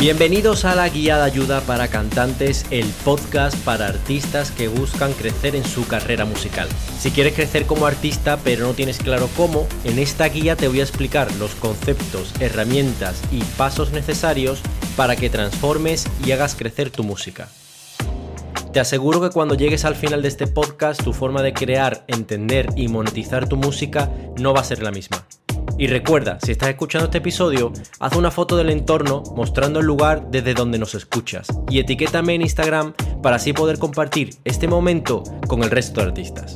Bienvenidos a la Guía de Ayuda para Cantantes, el podcast para artistas que buscan crecer en su carrera musical. Si quieres crecer como artista pero no tienes claro cómo, en esta guía te voy a explicar los conceptos, herramientas y pasos necesarios para que transformes y hagas crecer tu música. Te aseguro que cuando llegues al final de este podcast tu forma de crear, entender y monetizar tu música no va a ser la misma. Y recuerda, si estás escuchando este episodio, haz una foto del entorno mostrando el lugar desde donde nos escuchas y etiquétame en Instagram para así poder compartir este momento con el resto de artistas.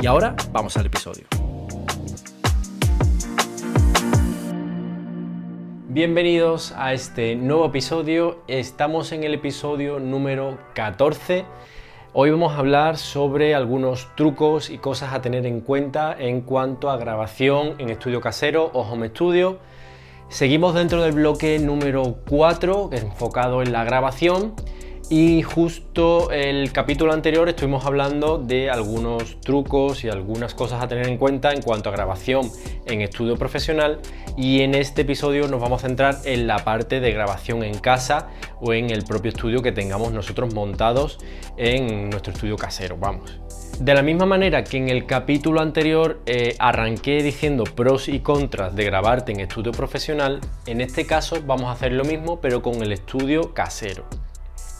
Y ahora vamos al episodio. Bienvenidos a este nuevo episodio. Estamos en el episodio número 14 Hoy vamos a hablar sobre algunos trucos y cosas a tener en cuenta en cuanto a grabación en estudio casero o home studio. Seguimos dentro del bloque número 4, enfocado en la grabación. Y justo el capítulo anterior estuvimos hablando de algunos trucos y algunas cosas a tener en cuenta en cuanto a grabación en estudio profesional y en este episodio nos vamos a centrar en la parte de grabación en casa o en el propio estudio que tengamos nosotros montados en nuestro estudio casero, vamos. De la misma manera que en el capítulo anterior eh, arranqué diciendo pros y contras de grabarte en estudio profesional, en este caso vamos a hacer lo mismo pero con el estudio casero.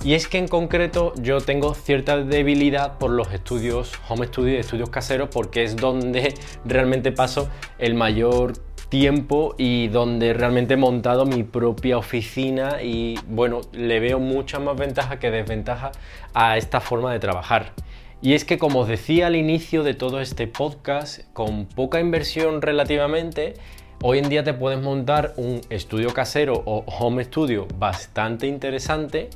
Y es que en concreto yo tengo cierta debilidad por los estudios, home studio y estudios caseros, porque es donde realmente paso el mayor tiempo y donde realmente he montado mi propia oficina y bueno, le veo muchas más ventajas que desventajas a esta forma de trabajar. Y es que como os decía al inicio de todo este podcast, con poca inversión relativamente, hoy en día te puedes montar un estudio casero o home studio bastante interesante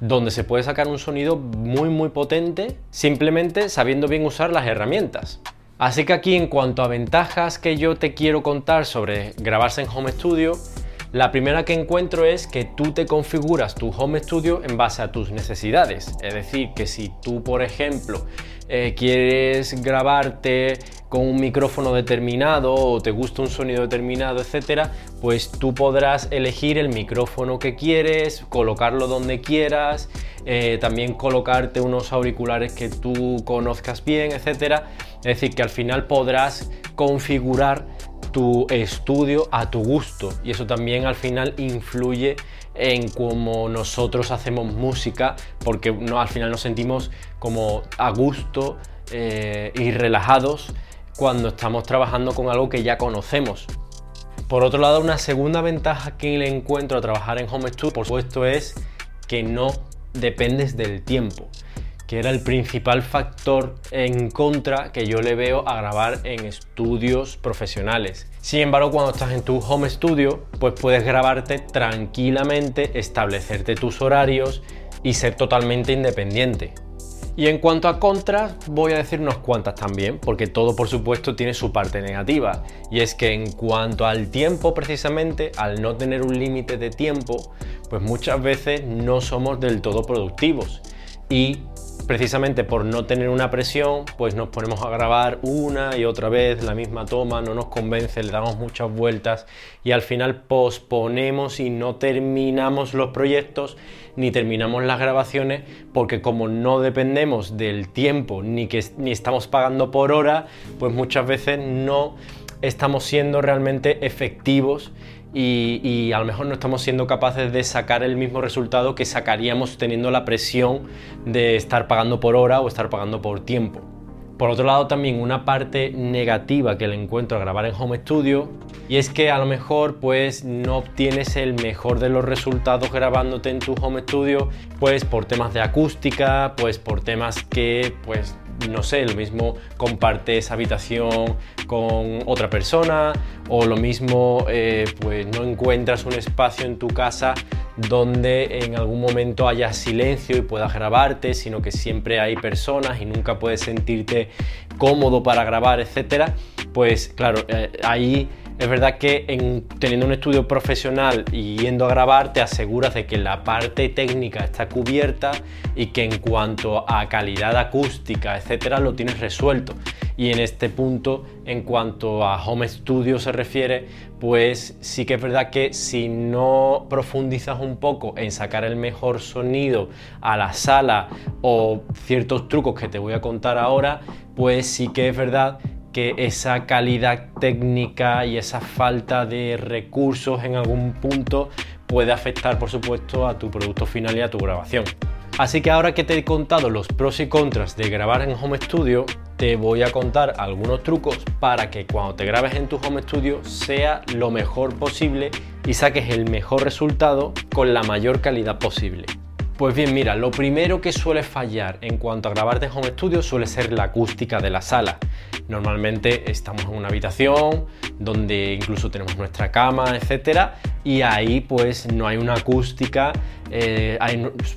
donde se puede sacar un sonido muy muy potente simplemente sabiendo bien usar las herramientas. Así que aquí en cuanto a ventajas que yo te quiero contar sobre grabarse en home studio, la primera que encuentro es que tú te configuras tu home studio en base a tus necesidades. Es decir, que si tú, por ejemplo, eh, quieres grabarte con un micrófono determinado o te gusta un sonido determinado, etcétera, pues tú podrás elegir el micrófono que quieres, colocarlo donde quieras, eh, también colocarte unos auriculares que tú conozcas bien, etcétera. Es decir, que al final podrás configurar tu estudio a tu gusto y eso también al final influye en cómo nosotros hacemos música porque no, al final nos sentimos como a gusto eh, y relajados cuando estamos trabajando con algo que ya conocemos. Por otro lado, una segunda ventaja que le encuentro a trabajar en Home Studio, por supuesto, es que no dependes del tiempo que era el principal factor en contra que yo le veo a grabar en estudios profesionales. Sin embargo, cuando estás en tu home studio, pues puedes grabarte tranquilamente, establecerte tus horarios y ser totalmente independiente. Y en cuanto a contras, voy a decir unas cuantas también, porque todo por supuesto tiene su parte negativa. Y es que en cuanto al tiempo precisamente, al no tener un límite de tiempo, pues muchas veces no somos del todo productivos. Y precisamente por no tener una presión, pues nos ponemos a grabar una y otra vez la misma toma, no nos convence, le damos muchas vueltas y al final posponemos y no terminamos los proyectos ni terminamos las grabaciones porque como no dependemos del tiempo ni que ni estamos pagando por hora, pues muchas veces no estamos siendo realmente efectivos y, a lo mejor no estamos siendo capaces de sacar el mismo resultado que sacaríamos teniendo la presión de estar pagando por hora o estar pagando por tiempo. Por otro lado, también una parte negativa que le encuentro a grabar en home studio y es que a lo mejor pues no obtienes el mejor de los resultados grabándote en tu home studio, pues por temas de acústica, pues por temas que pues no sé, lo mismo compartes habitación con otra persona o lo mismo eh, pues no encuentras un espacio en tu casa donde en algún momento haya silencio y puedas grabarte, sino que siempre hay personas y nunca puedes sentirte cómodo para grabar, etcétera, pues claro, eh, ahí es verdad que en, teniendo un estudio profesional y yendo a grabar te aseguras de que la parte técnica está cubierta y que en cuanto a calidad acústica, etcétera, lo tienes resuelto. Y en este punto, en cuanto a home studio se refiere, pues sí que es verdad que si no profundizas un poco en sacar el mejor sonido a la sala o ciertos trucos que te voy a contar ahora, pues sí que es verdad que esa calidad técnica y esa falta de recursos en algún punto puede afectar por supuesto a tu producto final y a tu grabación. Así que ahora que te he contado los pros y contras de grabar en home studio, te voy a contar algunos trucos para que cuando te grabes en tu home studio sea lo mejor posible y saques el mejor resultado con la mayor calidad posible. Pues bien, mira, lo primero que suele fallar en cuanto a grabarte en home studio suele ser la acústica de la sala. Normalmente estamos en una habitación donde incluso tenemos nuestra cama, etcétera, y ahí pues no hay una acústica, eh,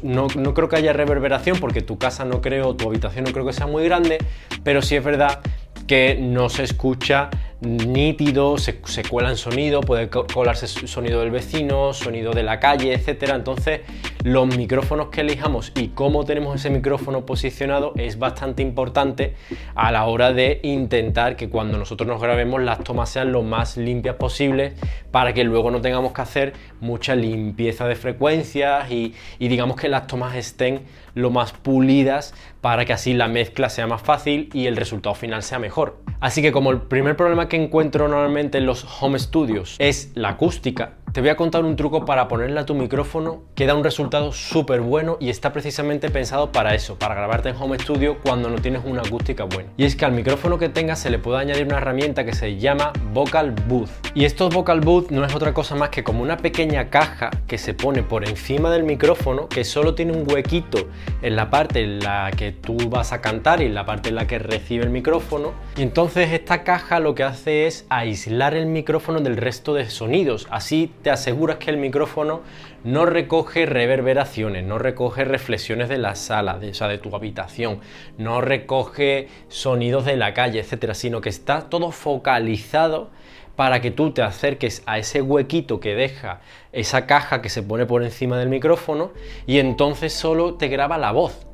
no, no, creo que haya reverberación porque tu casa no creo, tu habitación no creo que sea muy grande, pero sí es verdad que no se escucha nítido, se, se cuela en sonido, puede colarse sonido del vecino, sonido de la calle, etcétera. Entonces, los micrófonos que elijamos y cómo tenemos ese micrófono posicionado es bastante importante a la hora de intentar que cuando nosotros nos grabemos las tomas sean lo más limpias posibles para que luego no tengamos que hacer mucha limpieza de frecuencias y, y digamos que las tomas estén lo más pulidas para que así la mezcla sea más fácil y el resultado final sea mejor. Así que como el primer problema que encuentro normalmente en los home studios es la acústica, te voy a contar un truco para ponerle a tu micrófono que da un resultado súper bueno y está precisamente pensado para eso, para grabarte en home studio cuando no tienes una acústica buena. Y es que al micrófono que tengas se le puede añadir una herramienta que se llama Vocal Booth. Y estos Vocal Booth no es otra cosa más que como una pequeña caja que se pone por encima del micrófono que solo tiene un huequito en la parte en la que tú vas a cantar y en la parte en la que recibe el micrófono. Y entonces esta caja lo que hace es aislar el micrófono del resto de sonidos. Así te aseguras que el micrófono no recoge reverberaciones, no recoge reflexiones de la sala, de, o sea, de tu habitación, no recoge sonidos de la calle, etcétera, sino que está todo focalizado para que tú te acerques a ese huequito que deja esa caja que se pone por encima del micrófono y entonces solo te graba la voz.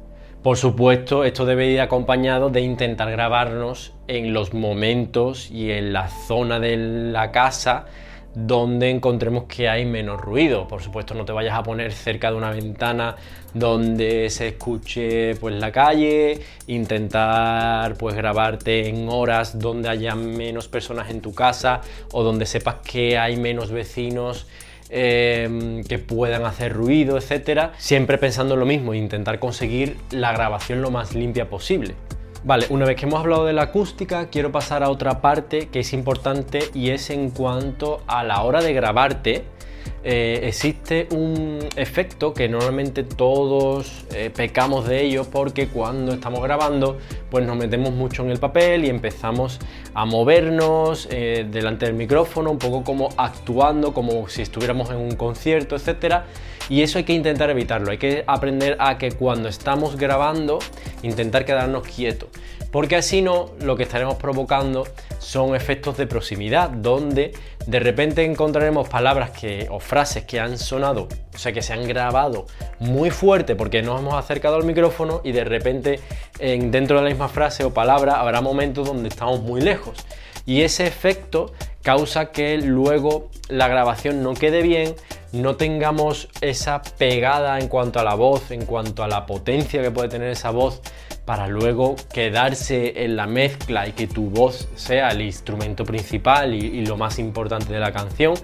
Por supuesto, esto debe ir acompañado de intentar grabarnos en los momentos y en la zona de la casa donde encontremos que hay menos ruido. Por supuesto, no te vayas a poner cerca de una ventana donde se escuche pues la calle, intentar pues grabarte en horas donde haya menos personas en tu casa o donde sepas que hay menos vecinos eh, que puedan hacer ruido, etcétera, siempre pensando lo mismo, intentar conseguir la grabación lo más limpia posible. Vale, una vez que hemos hablado de la acústica, quiero pasar a otra parte que es importante y es en cuanto a la hora de grabarte. Eh, existe un efecto que normalmente todos eh, pecamos de ello porque cuando estamos grabando pues nos metemos mucho en el papel y empezamos a movernos eh, delante del micrófono un poco como actuando como si estuviéramos en un concierto etcétera y eso hay que intentar evitarlo, hay que aprender a que cuando estamos grabando, intentar quedarnos quietos. Porque así no, lo que estaremos provocando son efectos de proximidad, donde de repente encontraremos palabras que, o frases que han sonado, o sea, que se han grabado muy fuerte porque nos hemos acercado al micrófono y de repente en, dentro de la misma frase o palabra habrá momentos donde estamos muy lejos. Y ese efecto causa que luego la grabación no quede bien, no tengamos esa pegada en cuanto a la voz, en cuanto a la potencia que puede tener esa voz para luego quedarse en la mezcla y que tu voz sea el instrumento principal y, lo más importante de la canción.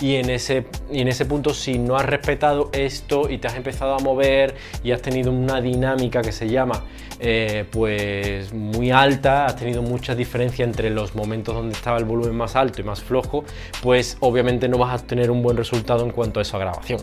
Y en, ese, y en ese punto, si no has respetado esto y te has empezado a mover y has tenido una dinámica que se llama eh, pues muy alta, has tenido mucha diferencia entre los momentos donde estaba el volumen más alto y más flojo, pues obviamente no vas a tener un buen resultado en cuanto a esa grabación.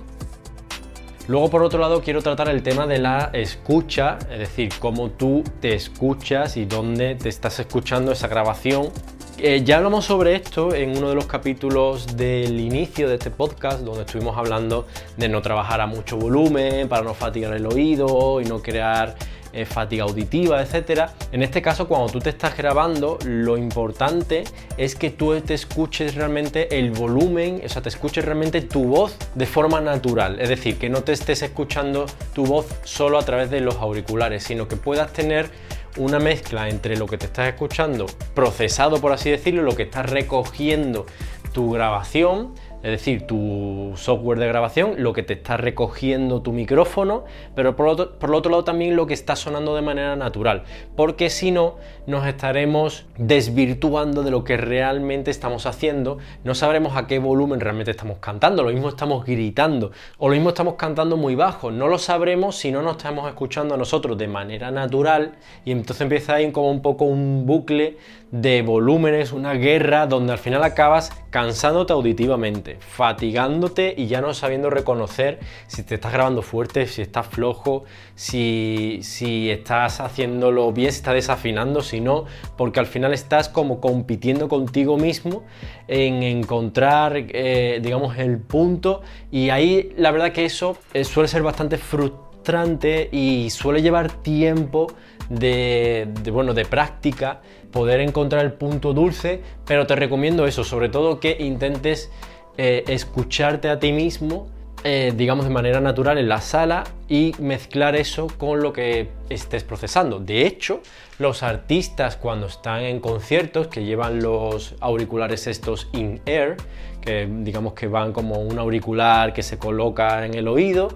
Luego, por otro lado, quiero tratar el tema de la escucha, es decir, cómo tú te escuchas y dónde te estás escuchando esa grabación. Eh, ya hablamos sobre esto en uno de los capítulos del inicio de este podcast, donde estuvimos hablando de no trabajar a mucho volumen para no fatigar el oído y no crear eh, fatiga auditiva, etc. En este caso, cuando tú te estás grabando, lo importante es que tú te escuches realmente el volumen, o sea, te escuches realmente tu voz de forma natural. Es decir, que no te estés escuchando tu voz solo a través de los auriculares, sino que puedas tener una mezcla entre lo que te estás escuchando procesado, por así decirlo, lo que estás recogiendo tu grabación es decir, tu software de grabación, lo que te está recogiendo tu micrófono, pero por, otro, por otro lado también lo que está sonando de manera natural, porque si no, nos estaremos desvirtuando de lo que realmente estamos haciendo, no sabremos a qué volumen realmente estamos cantando, lo mismo estamos gritando, o lo mismo estamos cantando muy bajo, no lo sabremos si no nos estamos escuchando a nosotros de manera natural, y entonces empieza ahí como un poco un bucle de volúmenes, una guerra donde al final acabas cansándote auditivamente, fatigándote y ya no sabiendo reconocer si te estás grabando fuerte, si estás flojo, si, si estás haciéndolo bien, si estás desafinando, si no, porque al final estás como compitiendo contigo mismo en encontrar, eh, digamos, el punto. Y ahí la verdad que eso eh, suele ser bastante frustrante y suele llevar tiempo de, bueno, de práctica poder encontrar el punto dulce, pero te recomiendo eso, sobre todo que intentes eh, escucharte a ti mismo, eh, digamos de manera natural en la sala y mezclar eso con lo que estés procesando. De hecho, los artistas cuando están en conciertos que llevan los auriculares estos in-air, que digamos que van como un auricular que se coloca en el oído,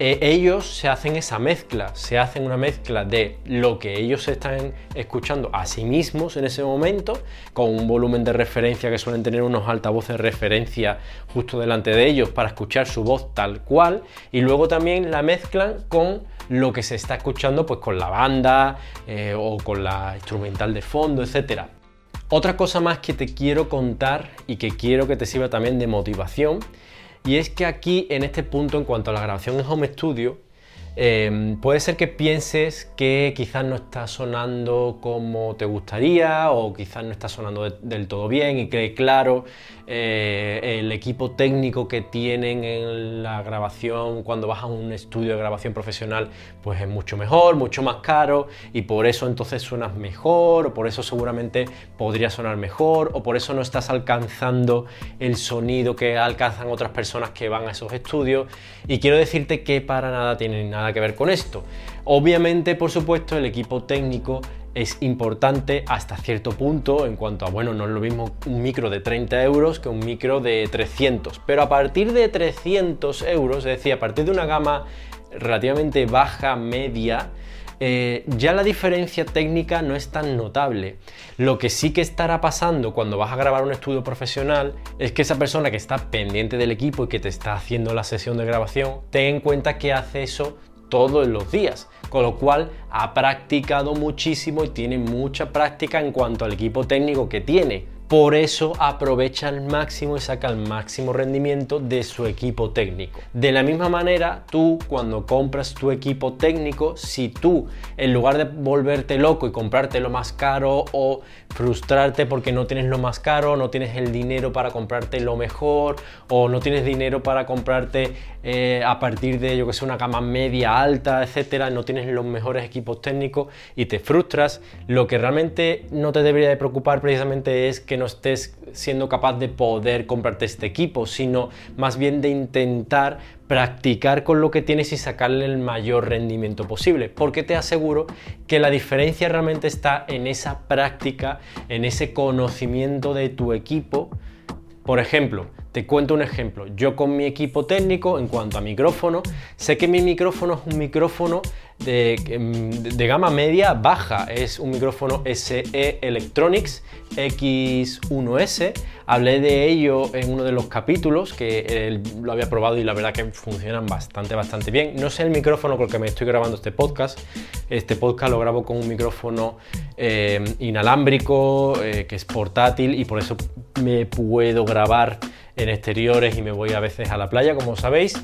eh, ellos se hacen esa mezcla, se hacen una mezcla de lo que ellos están escuchando a sí mismos en ese momento, con un volumen de referencia que suelen tener unos altavoces de referencia justo delante de ellos para escuchar su voz tal cual, y luego también la mezclan con lo que se está escuchando pues con la banda eh, o con la instrumental de fondo, etc. Otra cosa más que te quiero contar y que quiero que te sirva también de motivación y es que aquí, en este punto, en cuanto a la grabación en home studio, em, puede ser que pienses que quizás no está sonando como te gustaría o quizás no está sonando del todo bien y que claro eh, el equipo técnico que tienen en la grabación cuando vas a un estudio de grabación profesional pues es mucho mejor, mucho más caro y por eso entonces suenas mejor o por eso seguramente podría sonar mejor o por eso no estás alcanzando el sonido que alcanzan otras personas que van a esos estudios y quiero decirte que para nada tiene nada que ver con esto. Obviamente, por supuesto, el equipo técnico es importante hasta cierto punto en cuanto a, bueno, no es lo mismo un micro de 30 euros que un micro de 300, pero a partir de 300 euros, es decir, a partir de una gama relativamente baja, media, eh, ya la diferencia técnica no es tan notable. Lo que sí que estará pasando cuando vas a grabar un estudio profesional es que esa persona que está pendiente del equipo y que te está haciendo la sesión de grabación, ten en cuenta que hace eso todos los días con lo cual ha practicado muchísimo y tiene mucha práctica en cuanto al equipo técnico que tiene. Por eso aprovecha al máximo y saca el máximo rendimiento de su equipo técnico. De la misma manera, tú cuando compras tu equipo técnico, si tú en lugar de volverte loco y comprarte lo más caro o frustrarte porque no tienes lo más caro, no tienes el dinero para comprarte lo mejor o no tienes dinero para comprarte eh, a partir de yo que sé una gama media alta, etcétera, no tienes los mejores equipos técnicos y te frustras, lo que realmente no te debería de preocupar precisamente es que no estés siendo capaz de poder comprarte este equipo, sino más bien de intentar practicar con lo que tienes y sacarle el mayor rendimiento posible, porque te aseguro que la diferencia realmente está en esa práctica, en ese conocimiento de tu equipo. Por ejemplo, te cuento un ejemplo. Yo con mi equipo técnico, en cuanto a micrófono, sé que mi micrófono es un micrófono de, gama media baja. Es un micrófono SE Electronics X1S. Hablé de ello en uno de los capítulos que lo había probado y la verdad que funcionan bastante, bastante bien. No sé el micrófono con el que me estoy grabando este podcast. Este podcast lo grabo con un micrófono eh, inalámbrico, eh, que es portátil y por eso me puedo grabar en exteriores y me voy a veces a la playa, como sabéis.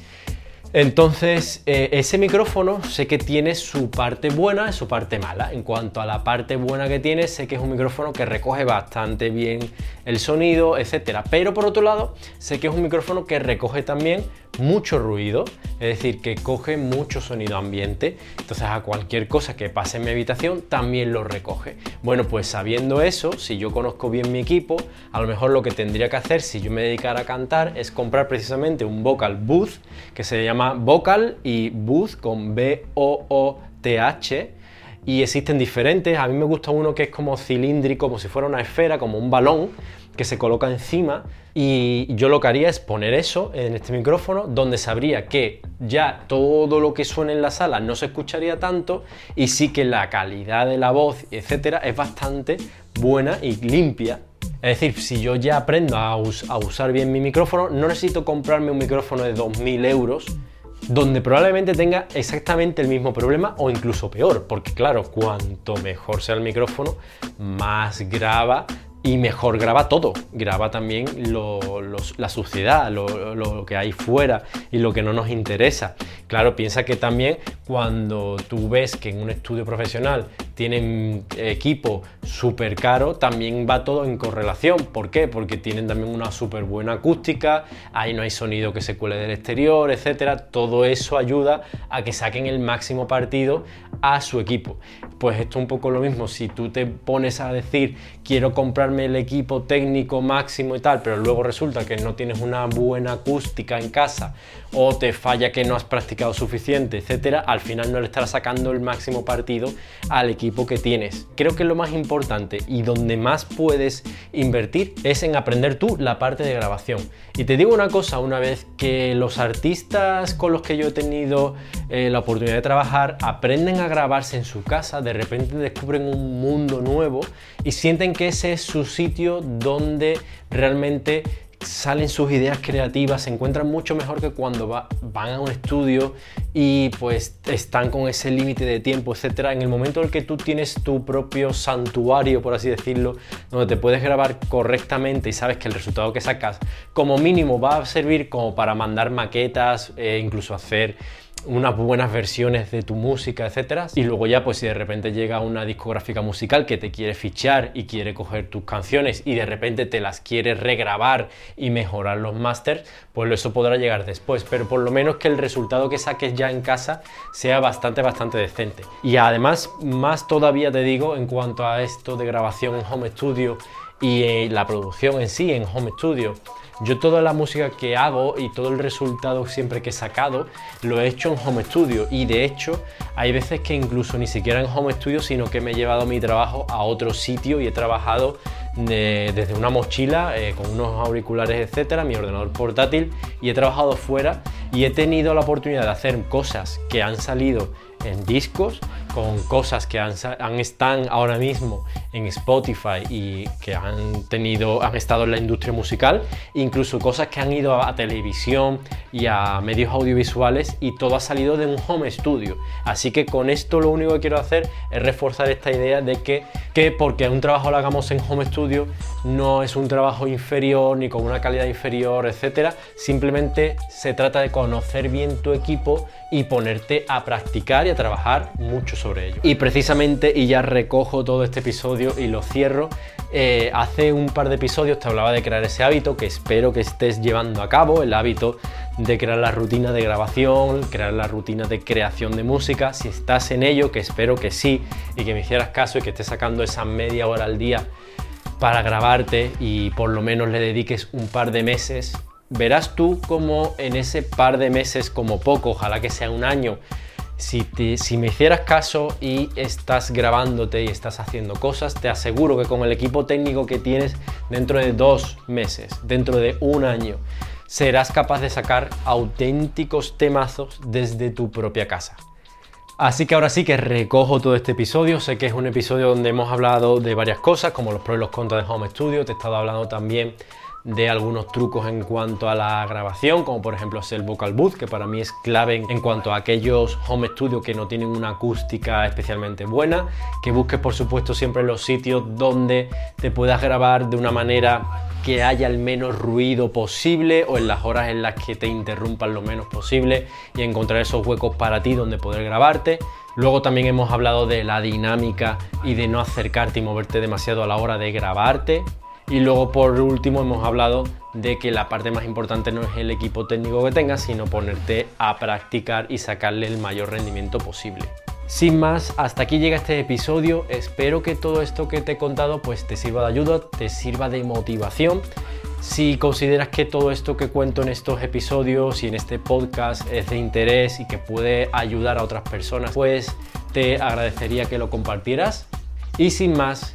Entonces, eh, ese micrófono sé que tiene su parte buena y su parte mala. En cuanto a la parte buena que tiene, sé que es un micrófono que recoge bastante bien el sonido, etc. Pero por otro lado, sé que es un micrófono que recoge también mucho ruido, es decir, que coge mucho sonido ambiente, entonces a cualquier cosa que pase en mi habitación también lo recoge. Bueno, pues sabiendo eso, si yo conozco bien mi equipo, a lo mejor lo que tendría que hacer si yo me dedicara a cantar es comprar precisamente un vocal booth que se llama vocal y booth con B O O T H y existen diferentes. A mí me gusta uno que es como cilíndrico, como si fuera una esfera, como un balón que se coloca encima y yo lo que haría es poner eso en este micrófono donde sabría que ya todo lo que suene en la sala no se escucharía tanto y sí que la calidad de la voz, etcétera, es bastante buena y limpia. Es decir, si yo ya aprendo a, usar bien mi micrófono, no necesito comprarme un micrófono de 2.000 euros donde probablemente tenga exactamente el mismo problema o incluso peor, porque claro, cuanto mejor sea el micrófono, más graba y mejor graba todo, graba también la suciedad, lo, que hay fuera y lo que no nos interesa. Claro, piensa que también cuando tú ves que en un estudio profesional tienen equipo súper caro, también va todo en correlación. ¿Por qué? Porque tienen también una súper buena acústica, ahí no hay sonido que se cuele del exterior, etcétera. Todo eso ayuda a que saquen el máximo partido a su equipo. Pues esto es un poco lo mismo, si tú te pones a decir quiero comprarme el equipo técnico máximo y tal, pero luego resulta que no tienes una buena acústica en casa o te falla que no has practicado suficiente, etcétera, al final no le estarás sacando el máximo partido al equipo que tienes. Creo que lo más importante y donde más puedes invertir es en aprender tú la parte de grabación. Y te digo una cosa, una vez que los artistas con los que yo he tenido eh, la oportunidad de trabajar aprenden a grabarse en su casa, de repente descubren un mundo nuevo y sienten que ese es su sitio donde realmente salen sus ideas creativas, se encuentran mucho mejor que cuando van a un estudio y pues están con ese límite de tiempo, etcétera. En el momento en el que tú tienes tu propio santuario, por así decirlo, donde te puedes grabar correctamente y sabes que el resultado que sacas como mínimo va a servir como para mandar maquetas, e incluso hacer unas buenas versiones de tu música, etcétera. Y luego ya, pues si de repente llega una discográfica musical que te quiere fichar y quiere coger tus canciones y de repente te las quiere regrabar y mejorar los masters, pues eso podrá llegar después. Pero por lo menos que el resultado que saques ya en casa sea bastante, bastante decente. Y además, más todavía te digo en cuanto a esto de grabación en home studio y eh, la producción en sí en home studio yo toda la música que hago y todo el resultado siempre que he sacado lo he hecho en home studio. Y de hecho hay veces que incluso ni siquiera en home studio sino que me he llevado mi trabajo a otro sitio y he trabajado desde una mochila eh, con unos auriculares etcétera, mi ordenador portátil y he trabajado fuera y he tenido la oportunidad de hacer cosas que han salido en discos con cosas que han, están ahora mismo en Spotify y que han tenido han estado en la industria musical incluso cosas que han ido a, televisión y a medios audiovisuales y todo ha salido de un home studio así que con esto lo único que quiero hacer es reforzar esta idea de que, que porque un trabajo lo hagamos en home studio no es un trabajo inferior ni con una calidad inferior etcétera simplemente se trata de conocer bien tu equipo y ponerte a practicar y a trabajar mucho sobre ello. Y precisamente, y ya recojo todo este episodio y lo cierro, eh, hace un par de episodios te hablaba de crear ese hábito que espero que estés llevando a cabo, el hábito de crear la rutina de grabación, crear la rutina de creación de música. Si estás en ello, que espero que sí, y que me hicieras caso y que estés sacando esa media hora al día para grabarte y por lo menos le dediques un par de meses verás tú como en ese par de meses, como poco, ojalá que sea un año, si, me hicieras caso y estás grabándote y estás haciendo cosas, te aseguro que con el equipo técnico que tienes dentro de dos meses, dentro de un año, serás capaz de sacar auténticos temazos desde tu propia casa. Así que ahora sí que recojo todo este episodio. Sé que es un episodio donde hemos hablado de varias cosas, como los pros y los contras de Home Studio. Te he estado hablando también de algunos trucos en cuanto a la grabación, como por ejemplo es el vocal booth, que para mí es clave en cuanto a aquellos home studio que no tienen una acústica especialmente buena, que busques por supuesto siempre los sitios donde te puedas grabar de una manera que haya el menos ruido posible o en las horas en las que te interrumpan lo menos posible y encontrar esos huecos para ti donde poder grabarte. Luego también hemos hablado de la dinámica y de no acercarte y moverte demasiado a la hora de grabarte, Y luego por último hemos hablado de que la parte más importante no es el equipo técnico que tengas, sino ponerte a practicar y sacarle el mayor rendimiento posible. Sin más, hasta aquí llega este episodio. Espero que todo esto que te he contado pues te sirva de ayuda, te sirva de motivación. Si consideras que todo esto que cuento en estos episodios y en este podcast es de interés y que puede ayudar a otras personas, pues te agradecería que lo compartieras. Y sin más,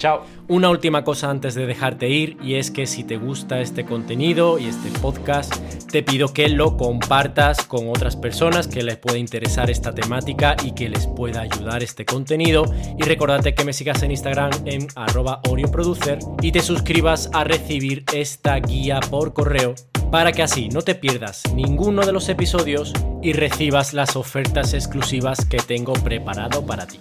Chao. Una última cosa antes de dejarte ir y es que si te gusta este contenido y este podcast, te pido que lo compartas con otras personas que les pueda interesar esta temática y que les pueda ayudar este contenido. Y recordate que me sigas en Instagram en arroba orioproducer y te suscribas a recibir esta guía por correo para que así no te pierdas ninguno de los episodios y recibas las ofertas exclusivas que tengo preparado para ti.